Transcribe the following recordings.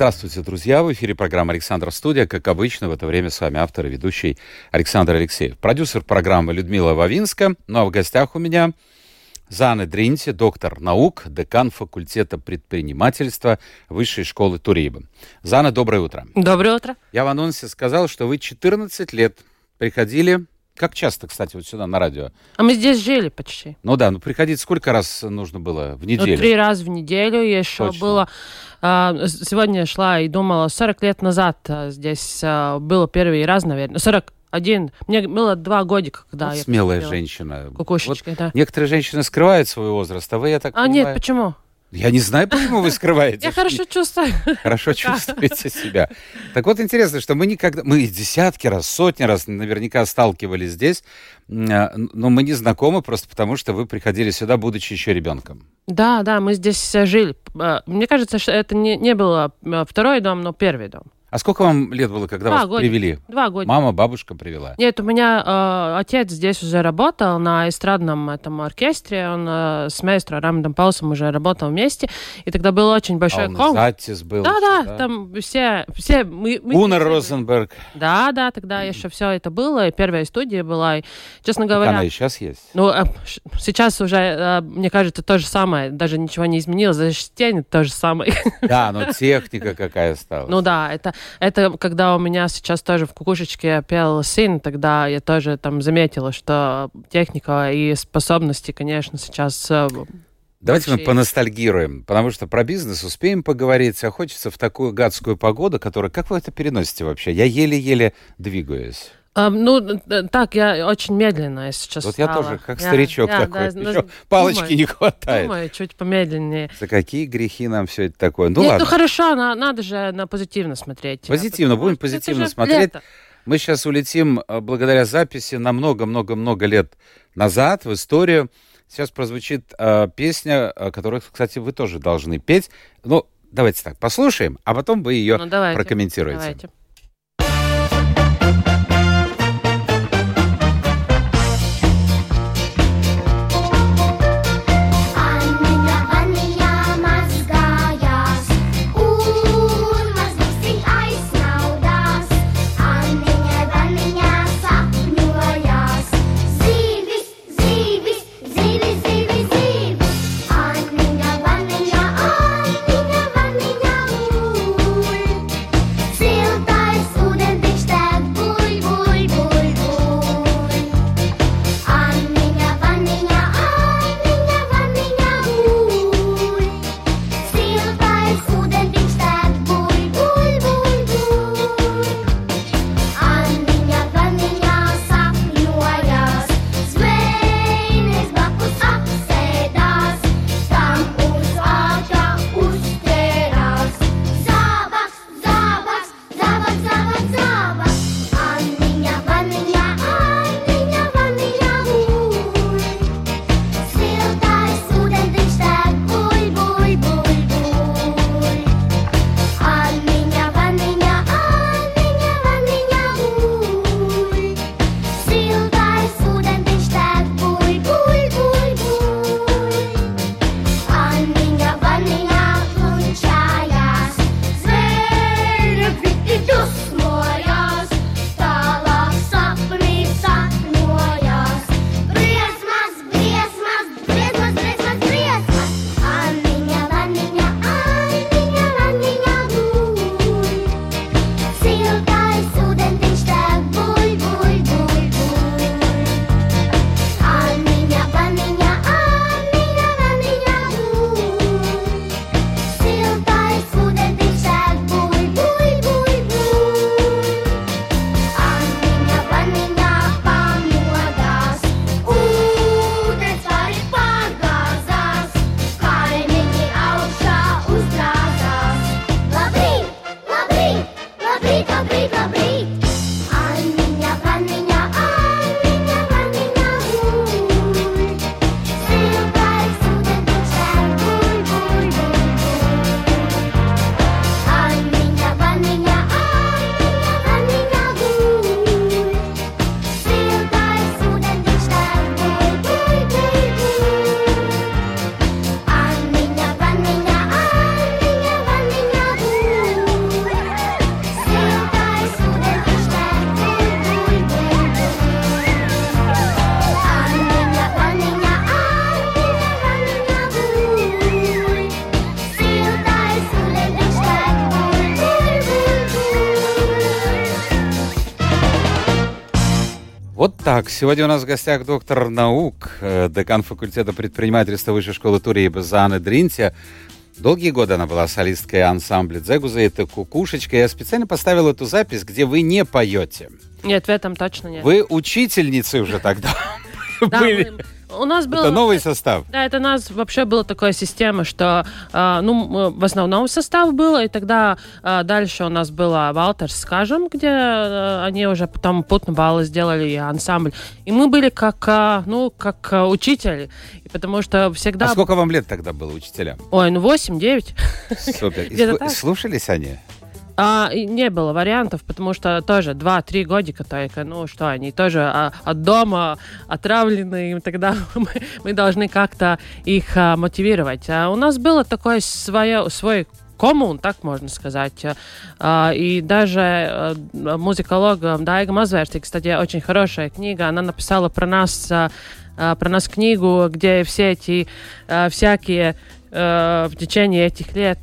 Здравствуйте, друзья! В эфире программа «Александр Студия». Как обычно, в это время с вами автор и ведущий Александр Алексеев. Продюсер программы Людмила Вавинска. Ну а в гостях у меня Зана Дринти, доктор наук, декан факультета предпринимательства Высшей школы Туриба. Зана, доброе утро. Доброе утро. Я в анонсе сказал, что вы 14 лет приходили как часто, кстати, вот сюда на радио? А мы здесь жили почти. Ну да, ну приходить сколько раз нужно было в неделю? Ну, три раза в неделю еще Точно. было. А, сегодня шла и думала, 40 лет назад а, здесь а, было первый раз, наверное. 41. Мне было два годика, когда Вот я смелая женщина. Кукушечкой, да. Некоторые женщины скрывают свой возраст, а вы, я так А понимаю... нет, почему? Я не знаю, почему вы скрываете. Я хорошо чувствую. Хорошо чувствуете себя. Так вот, интересно, что мы никогда... Мы десятки раз, сотни раз наверняка сталкивались здесь, а, но мы не знакомы просто потому, что вы приходили сюда, будучи еще ребенком. Да, да, мы здесь э, жили. А, Мне кажется, что это не, не было э, второй дом, но первый дом. А сколько вам лет было, когда Два вас года. привели? Два года. Мама, бабушка привела? Нет, у меня э, отец здесь уже работал на эстрадном этом оркестре. Он э, с маэстро Рамдом Паусом уже работал вместе. И тогда был очень большой Ална конкурс. Затис был. Да, еще, да, там все, все мы, мы были. Розенберг. Да, да, тогда еще все это было, и первая студия была, и, честно говоря, Она и сейчас есть. ну, э, сейчас уже, э, мне кажется, то же самое, даже ничего не изменилось, даже стены то же самое. Да, но техника какая стала. Ну да, это, это когда у меня сейчас тоже в кукушечке пел сын, тогда я тоже там заметила, что техника и способности, конечно, сейчас... э, Давайте мы поностальгируем, потому что про бизнес успеем поговорить, а хочется в такую гадскую погоду, которая... Как вы это переносите вообще? Я еле-еле двигаюсь. Э, ну, э, так, я очень медленно я сейчас Вот я стала. тоже, как Я- старичок я, такой. да, Еще ну, палочки думаю, не хватает. Думаю, чуть помедленнее. За какие грехи нам все это такое? Ну Нет, ладно, ну хорошо, на- надо же на позитивно смотреть. Позитивно, Потому будем позитивно смотреть. лето. мы сейчас улетим э, благодаря записи на много-много-много лет назад в историю. Сейчас прозвучит э, песня, э, которую, кстати, вы тоже должны петь. Ну, давайте так, послушаем, а потом вы ее Ну, давайте, прокомментируете. давайте. Так, сегодня у нас в гостях доктор наук, э, декан факультета предпринимательства Высшей школы Турии Зана Дринтия. Долгие годы она была солисткой ансамбля «Дзегуза» это «Кукушечка». Я специально поставил эту запись, где вы не поете. Нет, в этом точно нет. Вы учительницы уже тогда Да, были. У нас был... Это новый состав. Да, это у нас вообще была такая система, что а, ну, м, в основном состав был, и тогда а, дальше у нас была Валтерс, скажем, где а, они уже потом путнбалы сделали и ансамбль. И мы были как, а, ну, как а, учители, потому что всегда... А сколько вам лет тогда было учителям? Ой, ну 8-9. Супер. И слушались они? А, не было вариантов, потому что тоже 2-3 годика только, ну что, они тоже а, от дома отравлены, и тогда мы, мы должны как-то их а, мотивировать. А у нас было такое свое, свой коммун, так можно сказать. А, И даже э, музыколог э, Дайга Мазверти, кстати, очень хорошая книга, она написала про нас, а, а, про нас книгу, где все эти а, всякие э, в течение этих лет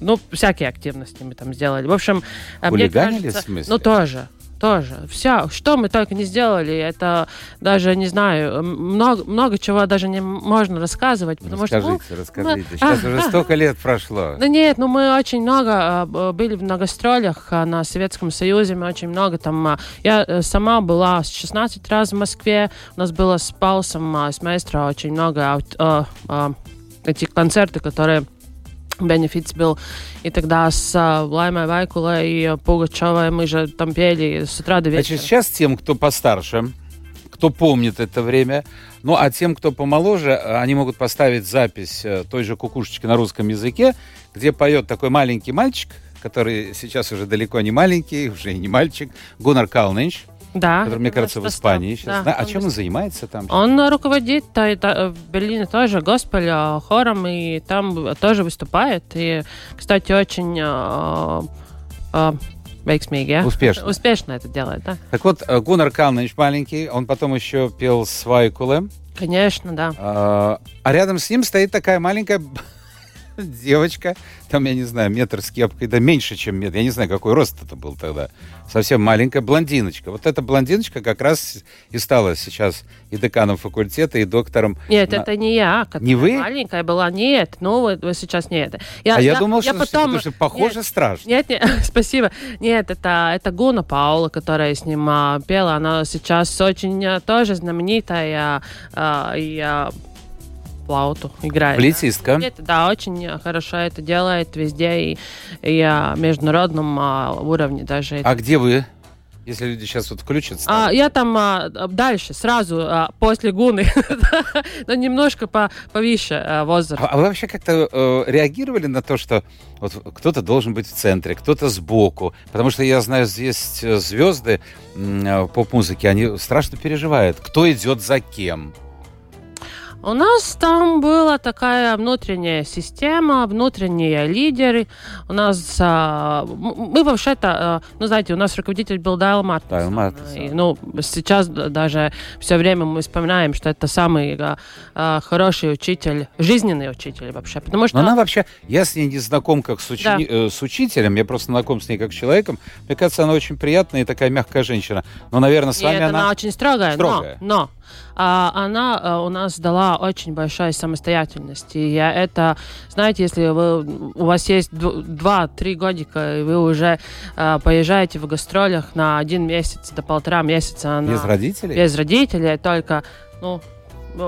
ну, всякие активности мы там сделали. В общем, а, мне кажется, в смысле? Ну, тоже. Тоже. Все, что мы только не сделали, это даже, не знаю, много, много чего даже не можно рассказывать, потому что... ну, Расскажите, расскажите. мы- Сейчас уже столько лет прошло. да нет, ну мы очень много а, были в многостролях а, на Советском Союзе, мы очень много там... а, Я э, сама была с 16 раз в Москве, у нас было с Паусом, а, с маэстро очень много аут- а, а, этих концерты, которые Бенефитс был. И тогда с а, Лаймой Вайкулой и а, Пугачевой мы же там пели с утра до вечера. Значит, сейчас тем, кто постарше, кто помнит это время, ну а тем, кто помоложе, э, они могут поставить запись э, той же кукушечки на русском языке, где поет такой маленький мальчик, который сейчас уже далеко не маленький, уже и не мальчик, Гуннар Калнинч, да, который, мне кажется, в Испании сейчас. Да, А чем он занимается там? Он руководит в Берлине тоже госпель а, хором и там тоже выступает. И, кстати, очень а, а, я? Успешно. Успешно это делает, да? Так вот, э, Гуннар Калнинч маленький, он потом еще пел с Вайкулем, Конечно, да. А а рядом с ним стоит такая маленькая девочка, там, я не знаю, метр с кепкой, да меньше, чем метр. Я не знаю, какой рост это был тогда. Совсем маленькая блондиночка. Вот эта блондиночка как раз и стала сейчас и деканом факультета, и доктором. Нет, на- это не я, которая Не вы? маленькая была. Нет, ну вы, вы сейчас не это. Я, а я, думал, что, потом... потому что похоже Нет, страшно. Нет, нет, спасибо. Нет, это, это Гуна Паула, которая с ним а, пела. Она сейчас очень а, тоже знаменитая а, и а, флауту играет. да. Флейтистка. Нет, да, очень хорошо это делает везде и, и а, международном а, уровне даже. А где вы? Если люди сейчас вот включатся. А, я там а, дальше, сразу а, после Гуны, но немножко по, повыше а, возраст. А а вы вообще как-то э, реагировали на то, что вот кто-то должен быть в центре, кто-то сбоку? Потому что я знаю, здесь э, звезды э, поп-музыки, они страшно переживают. Кто идет за кем? У нас там была такая внутренняя система, внутренние лидеры. У нас, а, мы вообще-то, а, ну, знаете, у нас руководитель был Дайл Мартинсон. Дайл Мартинсон. И, ну, сейчас даже все время мы вспоминаем, что это самый а, а, хороший учитель, жизненный учитель вообще. Потому что... Но она вообще, я с ней не знаком как с, учени- Да. э, с учителем, я просто знаком с ней как с человеком. Мне кажется, она очень приятная и такая мягкая женщина. Но, наверное, с вами Нет, она... она... очень строгая, Строгая. но, но она а, у нас дала очень большую самостоятельность. И я это, знаете, если вы, у вас есть дв- два-три годика, и вы уже а, поезжаете в гастролях на один месяц до полтора месяца на- Без родителей? без родителей, только, ну,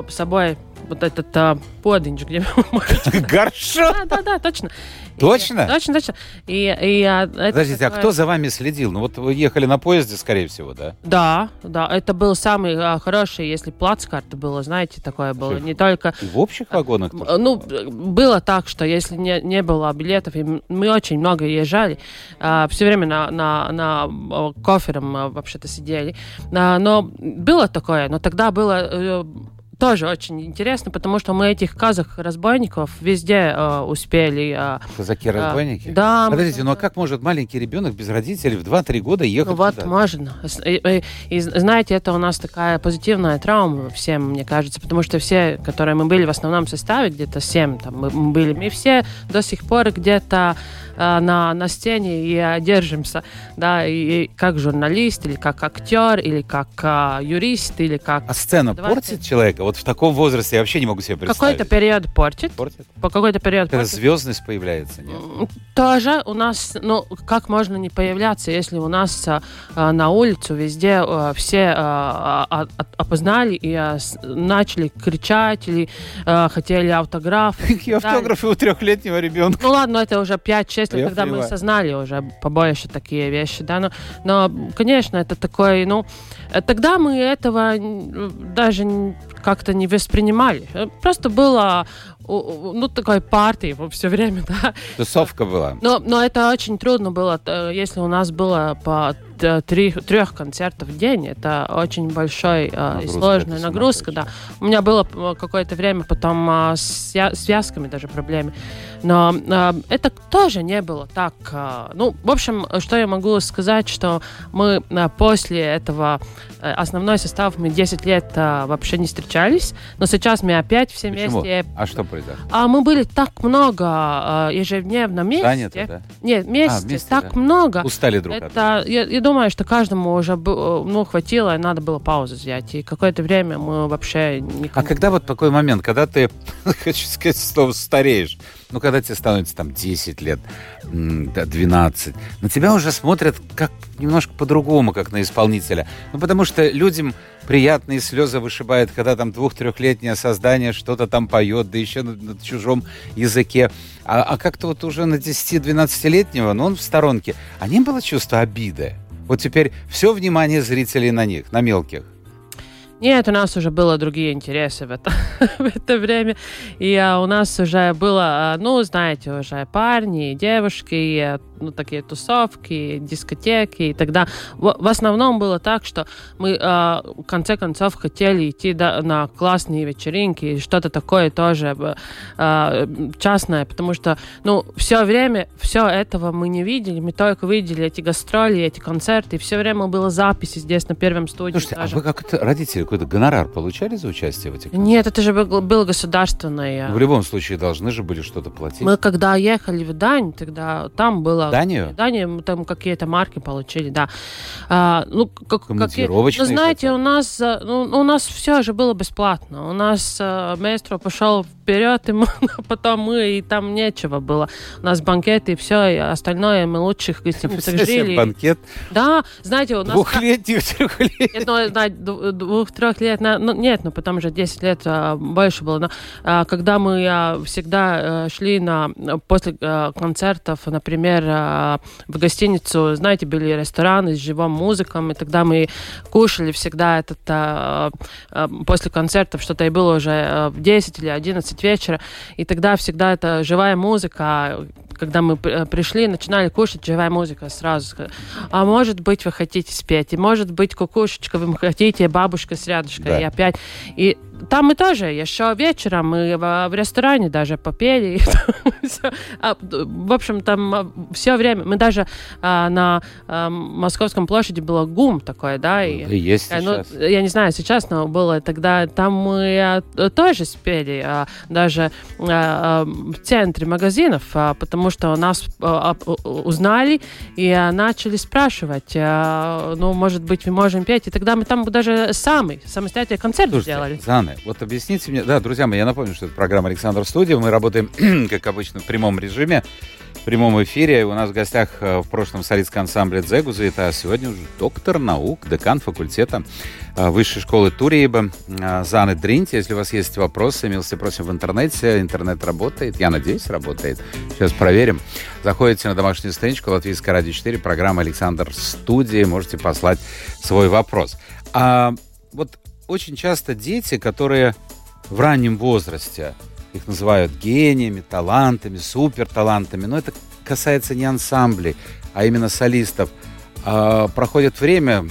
с собой вот этот а, подинч, где. Горшок! Да, да, да, точно. И- Точно? точно, точно. И, и, а, Подождите, а кто за вами следил? Ну вот вы ехали на поезде, скорее всего, да? Да, да, это был самый а, хороший, если плацкарта было, знаете, такое было. Слушай, Не только... И в общих вагонах? тоже Ну, было? было так, что если не, не было билетов, и мы очень много езжали, все время на, на, на а, кофером а, вообще-то сидели. А, но было такое, но тогда было э, тоже очень интересно, потому что мы этих казах-разбойников везде э, успели. э, Казаки-разбойники? да. Подождите, ну а как может маленький ребенок без родителей в 2-3 года ехать Ну вот, туда? можно. И, и- и знаете, это у нас такая позитивная травма всем, мне кажется, потому что все, которые мы были в основном составе, где-то семь там мы были, мы все до сих пор где-то а, на, на сцене и держимся, да, и, как журналист, или как актер, или как а, юрист, или как... А сцена Давайте. портит человека? Вот в таком возрасте я вообще не могу себе представить. Какой-то период портит, Портит? по какой-то период Когда портит. звездность появляется, нет? Тоже у нас, ну, как можно не появляться, если у нас а, на улицу везде а, все а, а, а, опознали и а, с- начали кричать или а, хотели автограф. Какие автографы у трехлетнего ребенка? Ну ладно, это уже 5-6 Я лет, когда мы осознали уже побольше такие вещи, да, но, но, конечно, это такой, ну, э, тогда мы этого даже как-то не воспринимали. Э, Просто было, ну, такой партии все время, да, Тусовка была. но, но это очень трудно было, если у нас было по три, трех концертов в день. Это очень большой э, и Нагрузка, сложная это нагрузка, да. У меня было какое-то время потом с связками даже проблемы. Но э, это тоже не было так. э, ну, в общем, что я могу сказать, что мы э, после этого э, основной состав мы 10 лет э, вообще не встречались, но сейчас мы опять все Почему? вместе. А что произошло? А мы были так много э, ежедневно вместе. Заняты, да? Нет, вместе, А, вместе, так да. много. Устали друг от друга. Это, я, я думаю, что каждому уже бу- ну, хватило, и надо было паузу взять. И какое-то время мы вообще А никому... когда вот такой момент, когда ты, хочу сказать слово, стареешь, ну, когда тебе становится там 10 лет, м, да, 12, на тебя уже смотрят как немножко по-другому, как на исполнителя. Ну, потому что людям приятные слезы вышибает, когда там двух-трехлетнее создание что-то там поет, да еще на, на чужом языке. А, а как-то вот уже на 10-12-летнего, ну, он в сторонке, а не было чувства обиды? Вот теперь все внимание зрителей на них, на мелких. Нет, у нас уже было другие интересы в это, в это время. И а, у нас уже было, а, ну, знаете, уже парни, девушки, и, а, ну, такие тусовки, дискотеки. И тогда в, в основном было так, что мы а, в конце концов хотели идти да, на классные вечеринки, и что-то такое тоже б, а, частное, потому что, ну, все время, все этого мы не видели, мы только видели эти гастроли, эти концерты, и все время было записи здесь на первом студии. Слушайте, а тоже. вы как-то, родители, какой-то гонорар получали за участие в этих? Нет, это же был, был государственный. Ну, В любом случае должны же были что-то платить. Мы когда ехали в Дань, тогда там было... В Данию? Мы там какие-то марки получили, да. А, ну, как. Командировочные Ну, знаете, у нас, а, ну, у нас все же было бесплатно. У нас а, маэстро пошел вперед, и мы, потом мы, и там нечего было. У нас банкеты и все, и остальное мы лучших гостиницах жили. банкет Да, знаете, у нас... ну, знать, ду- двух-трех лет, на- ну, нет, ну, потом уже 10 лет а, больше было. Но а, когда мы а, всегда а, шли на, после а, концертов, например, в гостиницу, знаете, были рестораны с живым музыком, и тогда мы кушали всегда этот, а, а, после концертов, что-то и было уже а, в 10 или 11 вечера, и тогда всегда это живая музыка, когда мы при- пришли, начинали кушать, живая музыка сразу. А может быть, вы хотите спеть, и может быть, кукушечка, вы хотите, бабушка с рядышкой, Да. и опять. И там мы тоже, еще вечером мы в, в ресторане даже попели. и. А, В общем, там все время, мы даже а, на а, Московском площади было гум такой, да, и И есть Э, ну, сейчас. я не знаю, сейчас, но было тогда, там мы а, тоже спели, а, даже а, а, в центре магазинов, а, потому что нас а, а, узнали и а, начали спрашивать, а, ну, может быть, мы можем петь, и тогда мы там даже сами, самостоятельно концерт сделали. Заны, вот объясните мне... Да, друзья мои, я напомню, что это программа «Александр Студия». Мы работаем, как обычно, в прямом режиме, в прямом эфире. У нас в гостях э, в прошлом солистский ансамбль «Дзегузы», а сегодня уже доктор наук, декан факультета э, Высшей школы Туриеба э, Заны Дринти. Если у вас есть вопросы, милости просим в интернете. Интернет работает, я надеюсь, работает. Сейчас проверим. Заходите на домашнюю страничку Латвийская радио 4, программа «Александр Студия». Можете послать свой вопрос. А вот очень часто дети, которые в раннем возрасте, их называют гениями, талантами, суперталантами, но это касается не ансамблей, а именно солистов. А, проходит время,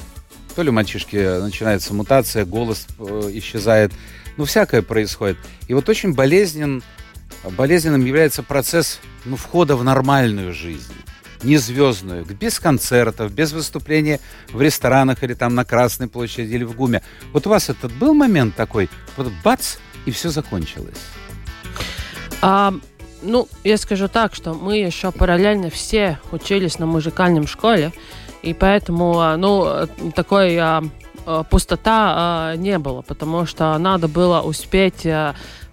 то ли у мальчишки начинается мутация, голос э, исчезает, ну, всякое происходит. И вот очень болезнен, болезненным является процесс ну, входа в нормальную жизнь не звездную, без концертов, без выступления в ресторанах или там на Красной площади или в ГУМе. Вот у вас этот был момент такой, вот бац, и все закончилось. А, Ну, я скажу так, что мы еще параллельно все учились на музыкальном школе, и поэтому, а, ну, такой а, а, пустота не было, потому что надо было успеть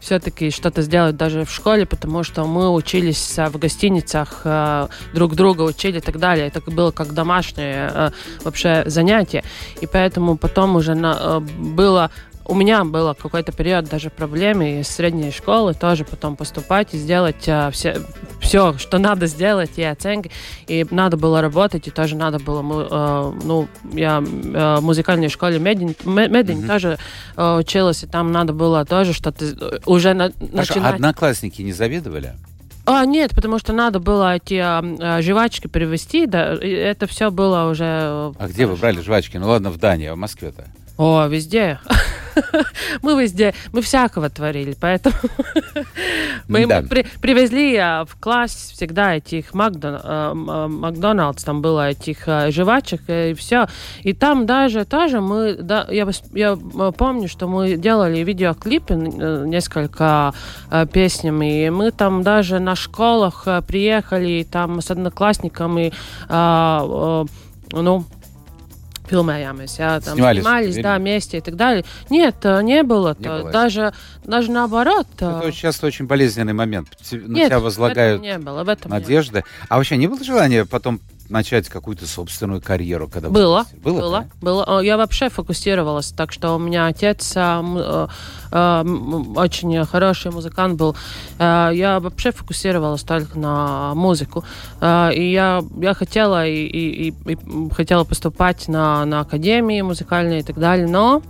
все-таки что-то сделать даже в школе, потому что мы учились в гостиницах, а, друг друга учили и так далее. Это было как домашнее а, вообще занятие. И поэтому потом уже а, было у меня было какой-то период даже проблемы из средней школы тоже потом поступать и сделать а, все, все, что надо сделать, и оценки. И надо было работать, и тоже надо было, э, ну, я э, в музыкальной школе Медин, Ме- Медин тоже э, училась, и там надо было тоже что-то э, уже на- Хорошо, начинать. одноклассники не завидовали? А, нет, потому что надо было эти а, а, жвачки привезти, да, и это все было уже... э, А где вы брали жвачки? Ну ладно, в Дании, а в Москве-то? О, везде. Мы везде, мы всякого творили, поэтому мы Да. при- привезли а, в класс всегда этих Макдон- а, а, Макдоналдс, там было этих жвачек э, и все. И там даже тоже мы, да, я, я помню, что мы делали видеоклипы э, несколько песнями, и мы там даже на школах приехали там с одноклассниками, ну, filmējāmies, jā, там Снимались снимались, да, вместе и так далее. Нет, э, не было. Не было даже, даже наоборот. э, Это очень часто очень болезненный момент. На нет, тебя возлагают не было, в этом надежды. А вообще не было желания потом начать какую-то собственную карьеру, когда вы Было, вырастете? Было, было, да? было. Я вообще фокусировалась, так что у меня отец а, э, э, очень хороший музыкант был. Э, Я вообще фокусировалась только на музыку. Э, И я, я хотела и, и- и- хотела поступать на, на академии музыкальные и так далее, но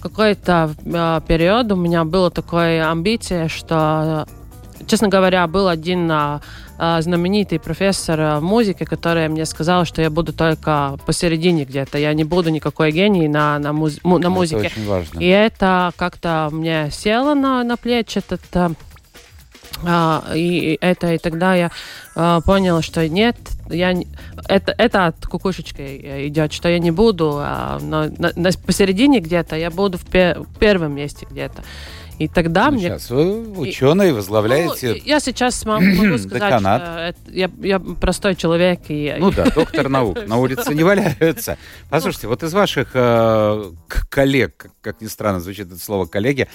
какой-то э, период у меня была такая амбиция, что Честно говоря, был один а, знаменитый профессор а, музыки, который мне сказал, что я буду только посередине где-то. Я не буду никакой гений на, на, муз- му- на Это музыке. очень важно. И это как-то мне село на, на плечи, этот, а, и это, и тогда я а, поняла, что нет, я, не- это, это от кукушечки идет, что я не буду, а, на- на- посередине где-то я буду в, пе- в первом месте где-то. И тогда Ну, мне Сейчас вы ученый, возглавляете... ну, я сейчас могу, сказать, Деканат. что я, я простой человек. И, Ну да, доктор наук. На улице не валяются. Послушайте, вот из ваших э, коллег, как ни странно звучит это слово коллеги,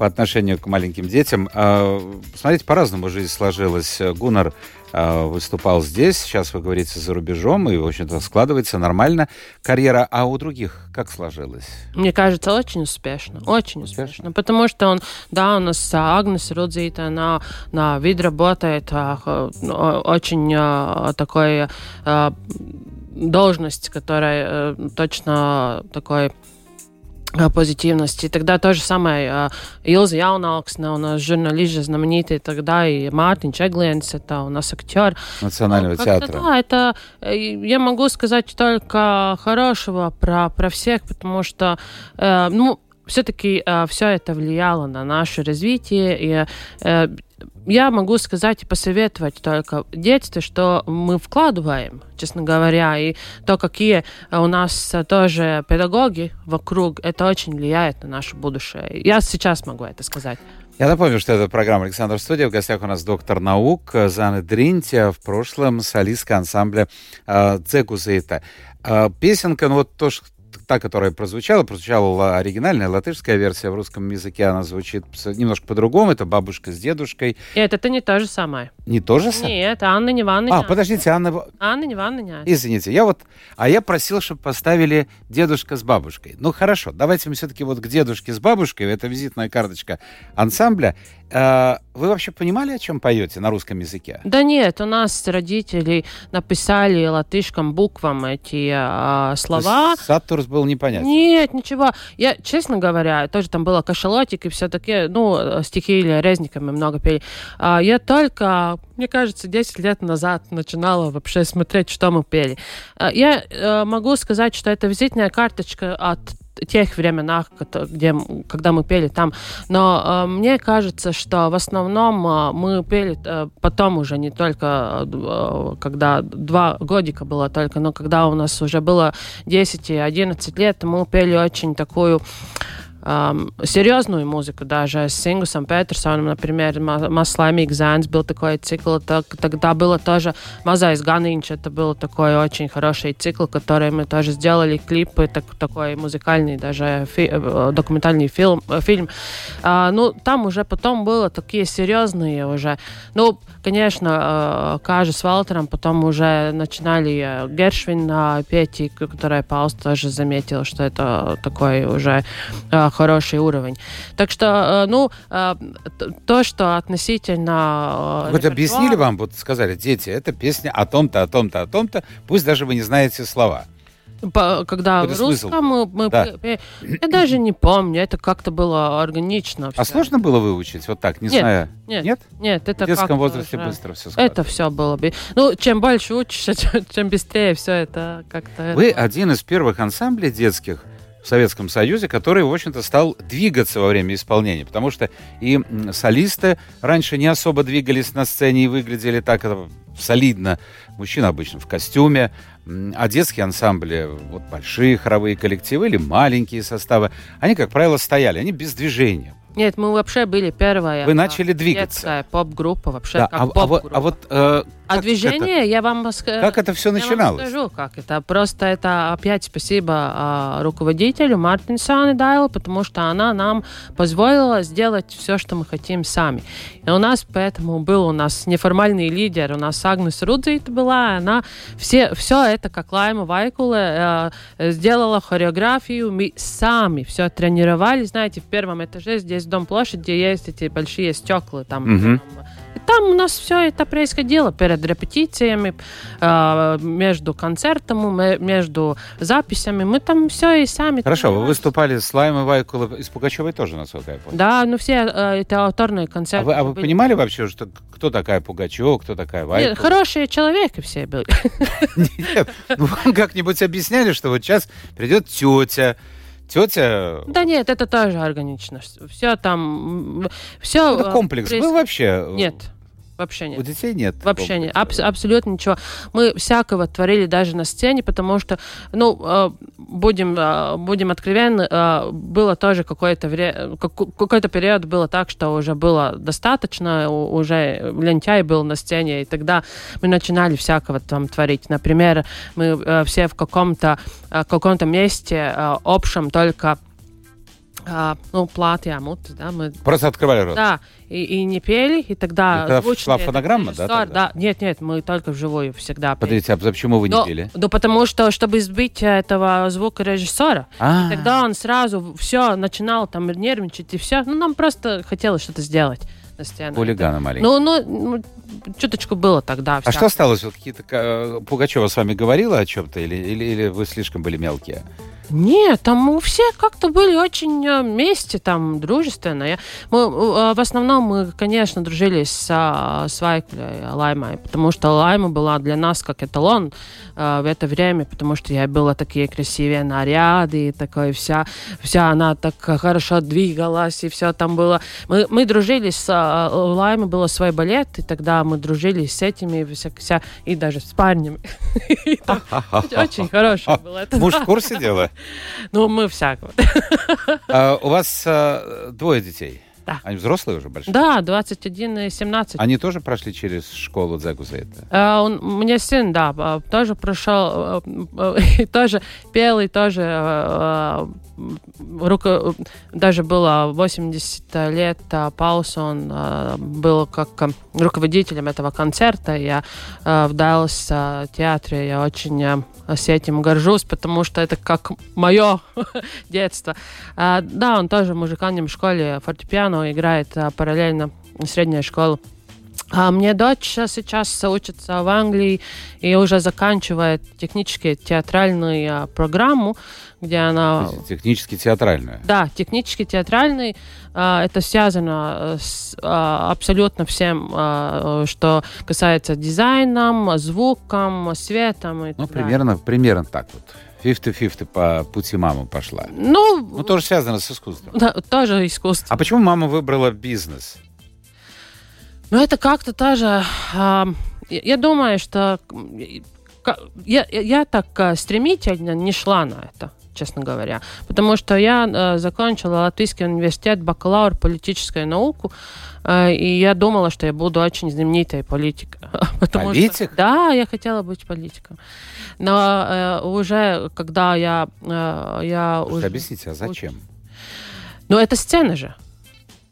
по отношению к маленьким детям, э, смотрите, по-разному жизнь сложилась. Гуннар э, выступал здесь, сейчас вы говорите за рубежом, и, в общем-то, складывается нормально карьера. А у других как сложилось? Мне кажется, очень успешно. Очень Успешно? успешно. Потому что он, да, у нас а, Агнес Рудзита на, на вид работает а, ну, очень а, такой а, должность, которая э, точно такой а, позитивности. Тогда то же самое а, Илза Яунауksne, у нас журналист знаменитый тогда, и Мартин Чеглиенс, это у нас актер. Национального Ну, театра. Да, это э, я могу сказать только хорошего про, про всех, потому что, э, ну, все-таки все это влияло на наше развитие. И э, я могу сказать и посоветовать только в детстве, что мы вкладываем, честно говоря, и то, какие у нас э, тоже педагоги вокруг, это очень влияет на наше будущее. Я сейчас могу это сказать. Я напомню, что это программа «Александр Студия». В гостях у нас доктор наук э, Зана Дринтия, в прошлом солистка ансамбля э, «Дзекузейта». Э, Песенка, ну вот то, та, которая прозвучала, прозвучала оригинальная латышская версия, в русском языке она звучит немножко по-другому. Это «Бабушка с дедушкой». И это, не то же самое. Не то же самое? Нет, Анна не Ванна. А, подождите, Анна... Анна не Ванна. Извините, я вот... А я просил, чтобы поставили дедушка с бабушкой. Ну, хорошо, давайте мы все-таки вот к дедушке с бабушкой. Это визитная карточка ансамбля. Э, Вы вообще понимали, о чем поете на русском языке? Да нет, у нас родители написали латышским буквам эти а, слова. То Сатурс был непонятен. Нет, ничего. Я, честно говоря, тоже там было кашалотик и все такие, ну, стихи или резниками много пели. А, я только, мне кажется, 10 лет назад начинала вообще смотреть, что мы пели. А, я э, могу сказать, что это визитная карточка от тех временах, где, когда мы пели там. Но э, мне кажется, что в основном э, мы пели э, потом уже не только, э, когда два годика было только, но когда у нас уже было 10 и 11 лет, мы пели очень такую ам, серьезную музыку даже с Ингусом Петерсоном, например, «Ма- «Mazs laimīgs zēns» был такой цикл, так- тогда было тоже «Mazais ganiņš», это был такой очень хороший цикл, который мы тоже сделали, клипы, так, такой музыкальный даже фи- э, документальный фильм. э, фильм. А, ну, там уже потом было такие серьезные уже, ну, конечно, э, Кажа с Валтером потом уже начинали Гершвин петь, и которая Паус тоже заметил, что это такой уже хороший уровень. Так что, э, ну, э, то, что относительно... э, Хоть объяснили вам, вот сказали, дети, это песня о том-то, о том-то, о том-то, пусть даже вы не знаете слова. По- когда в Какой-то смысл. русском мы, мы Да. я даже не помню, это как-то было органично. А всё. сложно было выучить вот так, не Нет, зная? Нет, Нет? нет, это В детском возрасте уже- быстро все Это все было бы. Ну, чем больше учишься, чем, чем быстрее все это как-то. Вы один из первых ансамблей детских в Советском Союзе, который, в общем-то, стал двигаться во время исполнения, потому что и солисты раньше не особо двигались на сцене и выглядели так э, солидно. Мужчина обычно в костюме, а детские ансамбли, вот большие хоровые коллективы или маленькие составы, они, как правило, стояли, они без движения. Нет, мы вообще были первая. Вы а, начали двигаться. детская поп-группа вообще. Да, как а, а вот, поп-группа. а вот, э, А как движение, я вам скажу. это, как это все Я вам начиналось? скажу, как это. Просто это опять спасибо а, руководителю Мартин Санедайлу, потому что она нам позволила сделать все, что мы хотим сами. И у нас поэтому был у нас неформальный лидер, у нас Агнес Рудзит была, она все, все это, как Лайма Вайкуле, э, сделала хореографию, мы сами все тренировали, знаете, в первом этаже здесь Дом площадь, где есть эти большие стекла, там, Мгм. Там, и там у нас все это происходило перед репетициями, э, между концертом, ме- между записями. Мы там все и сами. Хорошо, вы выступали с Лаймой Вайкула и с Пугачевой тоже, насколько я понял. Да, ну все э, это авторные концерты. А вы, а вы понимали вообще, что кто такая Пугачева, кто такая Нет, Вайкула? хорошие человеки все были. Нет, ну вам как-нибудь объясняли, что вот сейчас придет тетя, тетя... Да нет, это тоже органично. Все там, все. Это комплекс был вообще? Нет, вообще нет. У детей нет? Вообще нет, абс- абсолютно ничего. Мы всякого творили даже на сцене, потому что, ну, э, будем, э, будем откровенны, э, было тоже какое-то время, какой-то период было так, что уже было достаточно, уже лентяй был на сцене, и тогда мы начинали всякого там творить. Например, мы э, все в каком-то э, каком-то месте э, общем только э, ну, платья, мут, да, мы Просто открывали рот. да, и, и не пели, и тогда... И тогда звучный шла фонограмма, да, тогда? Да, нет, нет, мы только вживую всегда пели. Подождите, а почему вы не Но- пели? Да потому что, чтобы сбить этого звукорежиссера, А, тогда он сразу все начинал там нервничать и все. Ну, нам просто хотелось что-то сделать на сцене. хулигана. Ну, ну, ну, чуточку было тогда. А что осталось? Вот какие-то э, Пугачева с вами говорила о чем-то или, или, или вы слишком были мелкие? Нет, там мы все как-то были очень э, вместе, там, дружественно. Я- мы, э, в основном мы, конечно, дружили с, а, с Вайклей Лаймой, потому что Лайма была для нас как эталон э, в это время, потому что я была такие красивые наряды, и такое вся, вся она так хорошо двигалась, и все там было. Мы, мы дружили с а, у Лаймы был свой балет, и тогда мы дружили с этими, вся, вся- и даже с парнями. Очень хороший был это. Муж в курсе дела? Ну, мы всякого. А, У вас э, двое детей? Да. Они взрослые уже большие? Да, 21 и 17. Они тоже прошли через школу Дзегузейта? А, он, у меня сын, да, а, тоже прошел, э, э, тоже пел, и тоже э, э, руко- даже было 80 лет а, Паусу, он э, был как э, руководителем этого концерта. Я э, в Дайлс э, театре, я очень э, с этим горжусь, потому что это как мое детство. А, да, он тоже в музыкальном школе фортепиано играет а, параллельно в средней школе. А мне дочь сейчас учится в Англии и уже заканчивает технически театральную а, программу, где она... Технически театральную. Да, технически театральный. а, Это связано э, с а, абсолютно всем, что касается дизайном, звуком, светом. И Ну, так далее. примерно, примерно так вот. 50-50 по пути мамы пошла. Ну, Ну, тоже связано с искусством. да, тоже искусство. А почему мама выбрала бизнес? Ну, это как-то тоже... а, я, думаю, что я, я- так а, стремительно не шла на это. честно говоря. Потому что я э, закончила Латвийский университет, бакалавр политической науку, э, и я думала, что я буду очень знаменитой политикой. Потому что- Политик? да, я хотела быть политиком. Но э, уже, когда я... э, я уже... Объясните, а зачем? Ну, это сцена же.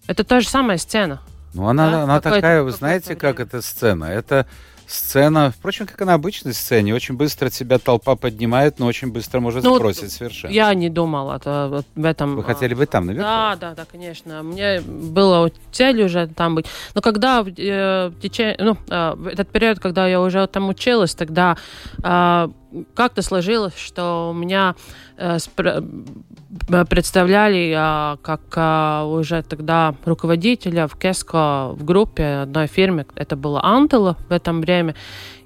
Это та же самая сцена. Ну, она, Да, она такая, вы знаете, как время. эта сцена? Это сцена, впрочем, как и на обычной сцене. Очень быстро тебя толпа поднимает, но очень быстро может Ну, сбросить совершенно. Я не думала это- в этом. Вы а, хотели быть там, наверху? Да, да, да, конечно. Мне было цель уже там быть. Но когда э, в течение, ну, э, этот период, когда я уже там училась, тогда э, как-то сложилось, что меня э, э, представляли э, как э, уже тогда руководителя в Кеско в группе одной фирме. Это было Антела в этом время.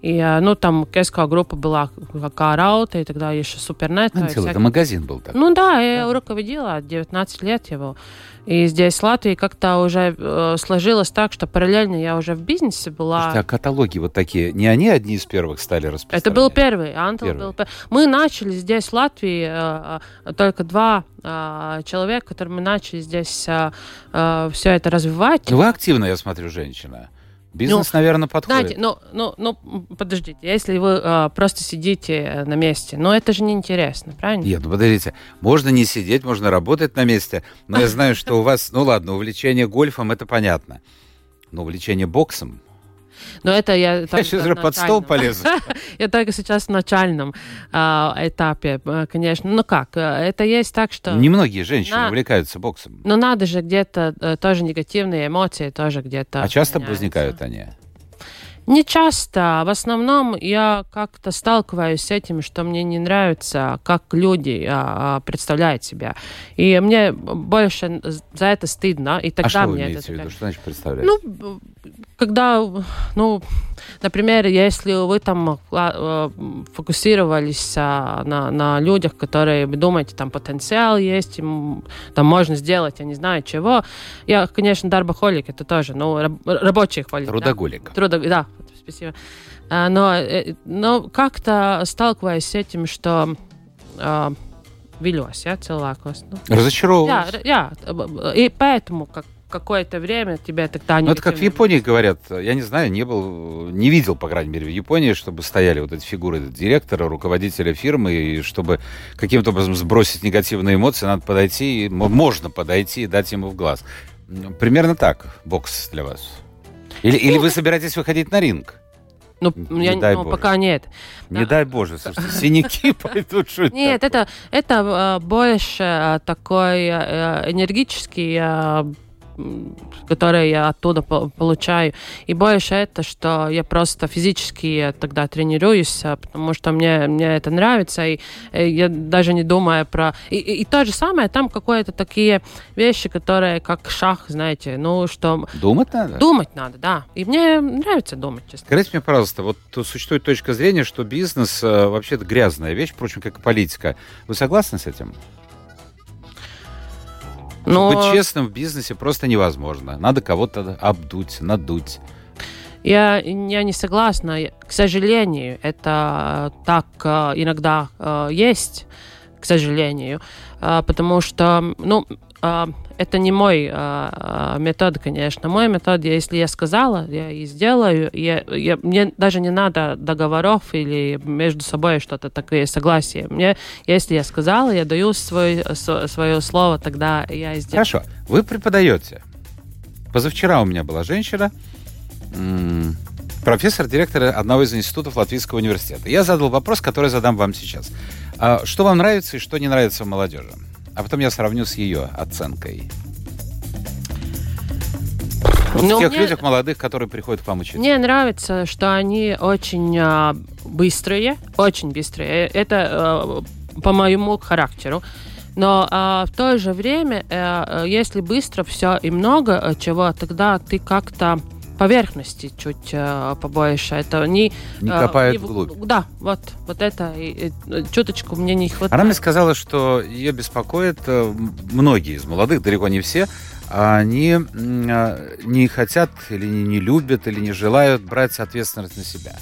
И, э, ну, там Кеско группа была как Араута, и тогда еще Супернет. Антил, это магазин был такой. ну да, я руководила 19 лет его. И здесь в Латвии как-то уже э, сложилось так, что параллельно я уже в бизнесе была. Слушайте, а каталоги вот такие, не они одни из первых стали распространять? Это был первый, Антон Первый. был первый. Мы начали здесь, в Латвии, э, э, только два э, человека, которые мы начали здесь все это развивать. Ну, вы активно, я смотрю, женщина. Бизнес, наверное, подходит. Знаете, ну, ну, ну, подождите, если вы э, просто сидите э, на месте, ну, это же неинтересно, правильно? Нет, ну подождите, можно не сидеть, можно работать на месте, но я знаю, что у вас, ну ладно, увлечение гольфом, это понятно. Но увлечение боксом... Но это я... Я сейчас же под начальном. стол полезу. Я только сейчас в начальном а, этапе, э, конечно. Ну как, э, это есть так, что... Немногие женщины увлекаются боксом. Ну надо же где-то э, тоже негативные эмоции тоже где-то. А часто возникают они? Не часто. В основном я как-то сталкиваюсь с этим, что мне не нравится, как люди а, а, представляют себя. И мне больше за это стыдно. И А тогда что вы мне имеете это в виду? Что значит представлять? Ну, когда, ну, например, если вы там э, фокусировались а, на, на людях, которые вы думаете, там потенциал есть, им, там можно сделать, я не знаю чего. Я, конечно, дарбохолик, это тоже, ну, раб- рабочий холик. да. Трудоголик. Трудо... Да, спасибо. А, Но, э, но как-то сталкиваюсь с этим, что вилюсь, я целакос. Ну, Разочаровываюсь. я, я, и поэтому как, какое-то время тебе тогда не... Ну, это как в Японии говорят, я не знаю, не был, не видел, по крайней мере, в Японии, чтобы стояли вот эти фигуры директора, руководителя фирмы, и чтобы каким-то образом сбросить негативные эмоции, надо подойти, и можно подойти и дать ему в глаз. Примерно так бокс для вас. Или, или вы собираетесь выходить на ринг? Ну, Не я, дай ну, Боже. пока нет. Не Да. дай боже, слушайте, синяки пойдут, что это Нет, такое? это, это э, больше э, такой э, энергический, м, который я оттуда по- получаю. И больше это, что я просто физически тогда тренируюсь, э, потому что мне, мне это нравится, и э, я даже не думаю про... И, и, и то же самое, там какие-то такие вещи, которые как шах, знаете, ну, что Думать надо? думать надо, да. И мне нравится думать, честно. Скажите мне, пожалуйста, вот существует точка зрения, что бизнес э, вообще-то грязная вещь, впрочем, как и политика. Вы согласны с этим? Но... Быть честным в бизнесе просто невозможно. Надо кого-то обдуть, надуть. Я, я не согласна. К сожалению, это так э, иногда э, есть, к сожалению, Э, потому что, ну, это не мой э, э, метод, конечно. Мой метод, если я сказала, я и сделаю. Я, я- мне даже не надо договоров или между собой что-то такое согласие. Мне, если я сказала, я даю свой, св- свое слово, тогда я сделаю. Хорошо, вы преподаете. Позавчера у меня была женщина, профессор, директор одного из институтов Латвийского университета. Я задал вопрос, который задам вам сейчас. А что вам нравится и что не нравится в молодежи? А потом я сравню с ее оценкой. Вот Ну, в тех мне- людях молодых, которые приходят к вам учиться. Мне нравится, что они очень а, быстрые, очень быстрые. Э, Это э, по моему характеру. Но а, в то же время, э, э, если быстро все и много э, чего, тогда ты как-то поверхности чуть э, побольше. Это не, Не э, копают в- вглубь. Да, вот, вот это и- и чуточку мне не хватает. Она мне сказала, что ее беспокоит э, многие из молодых, далеко не все, они а, не хотят или не, не любят или не желают брать ответственность на себя.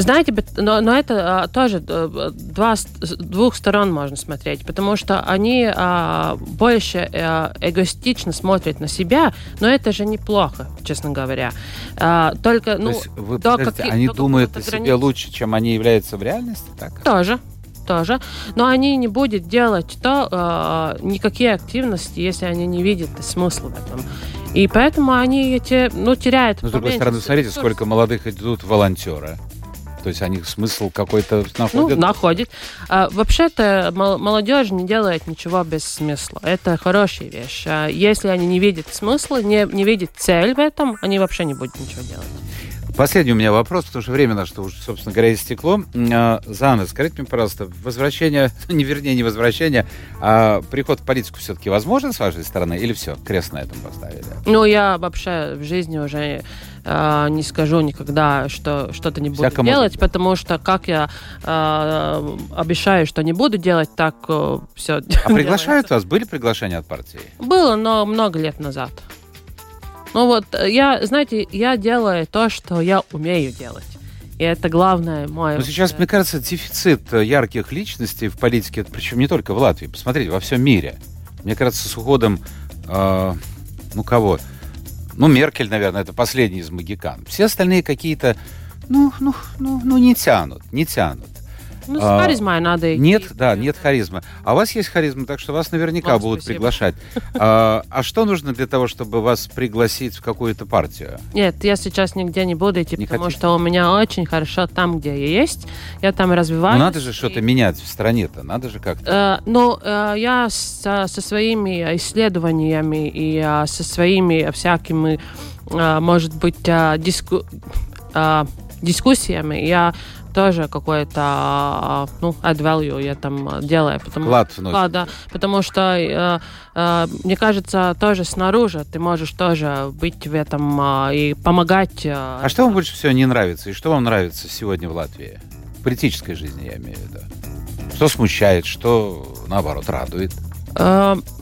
Знаете, но, но это а, тоже э, два, с двух сторон можно смотреть, потому что они а, больше а, эгоистично смотрят на себя, но это же неплохо, честно говоря. А, только, То ну, есть, вы, до каких- они до думают о себе лучше, чем они являются в реальности, так? Тоже, тоже. Но они не будут делать то, а, никакие активности, если они не видят смысла в этом. И поэтому они эти, ну, теряют. Но, с другой стороны, смотрите, сколько молодых идут волонтеры. То есть они смысл какой-то Ну, находят. находит. А, вообще-то мол- молодежь не делает ничего без смысла. Это хорошая вещь. А если они не видят смысла, не, не видят цель в этом, они вообще не будут ничего делать. Последний у меня вопрос, потому что время наше уже, собственно говоря, истекло. А, Зана, скажите мне, пожалуйста, возвращение, не вернее, не возвращение, а приход в политику все-таки возможен с вашей стороны или все, крест на этом поставили? Ну, я вообще в жизни уже а, не скажу никогда, что что-то не буду Всяко может делать, быть. потому что как я а, обещаю, что не буду делать, так все. А приглашают вас? Были приглашения от партии? Было, но много лет назад. Ну вот, э, я, знаете, я делаю то, что я умею делать. И это главное мое. Но сейчас, мне кажется, дефицит э, ярких личностей в политике, причем не только в Латвии, посмотрите, во всем мире. Мне кажется, с уходом, э, ну кого? Ну, Меркель, наверное, это последний из магикан. Все остальные какие-то, ну, ну, ну, ну, не тянут, не тянут. Ну, с а, харизмой надо идти. Нет, да, нет харизмы. А у вас есть харизма, так что вас наверняка О, будут спасибо. приглашать. А, а что нужно для того, чтобы вас пригласить в какую-то партию? Нет, я сейчас нигде не буду идти, Не потому хотите? что у меня очень хорошо там, где я есть. Я там развиваюсь. Ну, надо же и- что-то менять в стране-то, надо же как-то. Э, ну, э, я со, со своими исследованиями и э, со своими всякими, э, может быть, э, диску- э, дискуссиями я тоже какой-то, ну, add value я там делаю. Потому, Вклад вносит. Да, да, потому что, э, э, мне кажется, тоже снаружи ты можешь тоже быть в этом э, и помогать. А что вам больше всего не нравится? И что вам нравится сегодня в Латвии? В политической жизни, я имею в виду. Что смущает, что, наоборот, радует?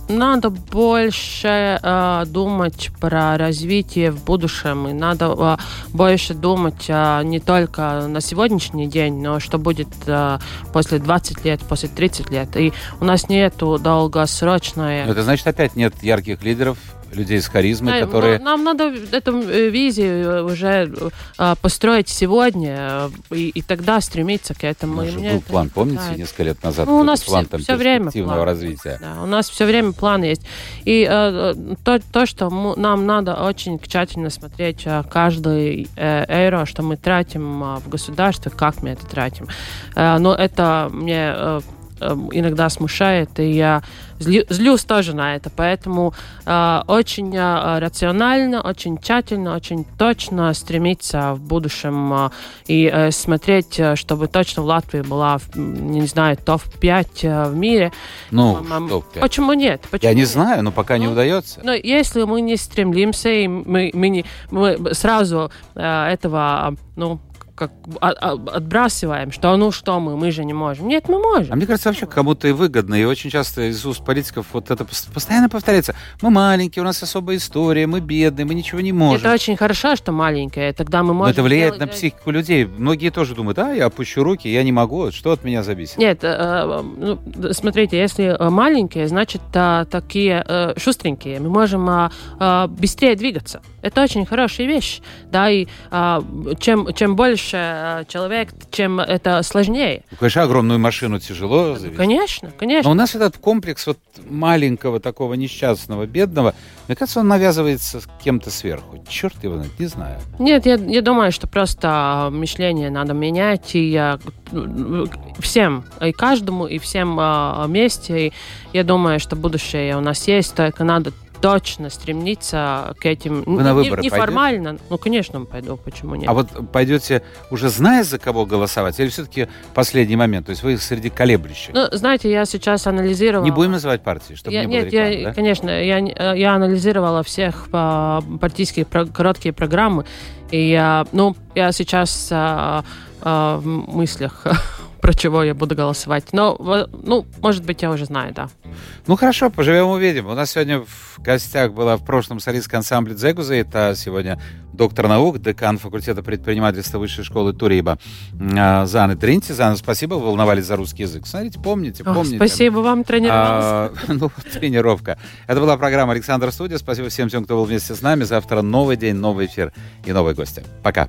Надо больше э, думать про развитие в будущем, и надо э, больше думать э, не только на сегодняшний день, но что будет э, после 20 лет, после 30 лет. И у нас нету долгосрочной... Это значит, опять нет ярких лидеров, людей с харизмой, Да, которые... но Нам надо эту э, визию уже э, построить сегодня, э, и, и тогда стремиться к У этому. нас И же был это план, помните, хватает. несколько лет назад? Ну, у нас план все, там все время план. развития. Да, у нас все время план есть. И э, э, то, то, что му- нам надо очень тщательно смотреть э, каждый э, что мы тратим э, в государстве, как мы это тратим. Э, но это мне э, э, иногда смущает, и я злю- злюсь тоже на это. Поэтому э, очень э, рационально, очень тщательно, очень точно стремиться в будущем э, и э, смотреть, э, чтобы точно в Латвии была, не знаю, топ-5 в мире. Ну, что, пять? Почему нет? Почему Я не нет? знаю, но пока не Ну, удается. Но если мы не стремимся, и мы, мы, не, мы сразу э, этого, ну, как а- а- отбрасываем, что ну что мы, мы же не можем. Нет, мы А можем. мне кажется, вообще кому-то и выгодно, и очень часто из уст политиков вот это пос- постоянно повторяется. Мы маленькие, у нас особая история, мы бедные, мы ничего не можем. Это очень хорошо, что маленькое, тогда мы Но можем... это влияет на делать- психику людей. Многие тоже думают, а, я опущу руки, я не могу, что от меня зависит? Нет, э, э, ну, смотрите, если э, маленькие, значит такие шустренькие, мы можем э, э, быстрее двигаться. Это очень хорошая вещь, да, и э, чем, чем больше э, человек, чем это сложнее. Ну, Конечно, огромную машину тяжело завести. Конечно, конечно. Но у нас этот комплекс вот маленького такого несчастного, бедного, мне кажется, он навязывается кем-то сверху. Черт его знает, не знаю. Нет, я, я думаю, что просто мышление надо менять, и я э, всем, и каждому, и всем э, вместе. И я думаю, что будущее у нас есть, только надо точно стремиться к этим. Вы на Не- выборы Неформально. Ну, конечно, пойду, почему нет? А вот пойдете уже зная, за кого голосовать, или все-таки последний момент? То есть вы среди колеблющих? Ну, знаете, я сейчас анализировала... Не будем называть партии, чтобы Я- не было нет, рекламы, я, да? конечно, я, э, я анализировала всех а, партийские про- короткие программы, и я, ну, я сейчас а, а, в мыслях про чего я буду голосовать. Но, ну, может быть, я уже знаю, да. Ну хорошо, поживем увидим. У нас сегодня в гостях была в прошлом солистская ансамбль Дзегуза. Это сегодня доктор наук, декан факультета предпринимательства Высшей школы Туриба а, Зана Тринти. Зана, спасибо, вы волновались за русский язык. Смотрите, помните, О, помните. спасибо вам, тренировался. А, ну, тренировка. Это была программа Александр Студия. Спасибо всем тем, кто был вместе с нами. Завтра новый день, новый эфир и новые гости. Пока.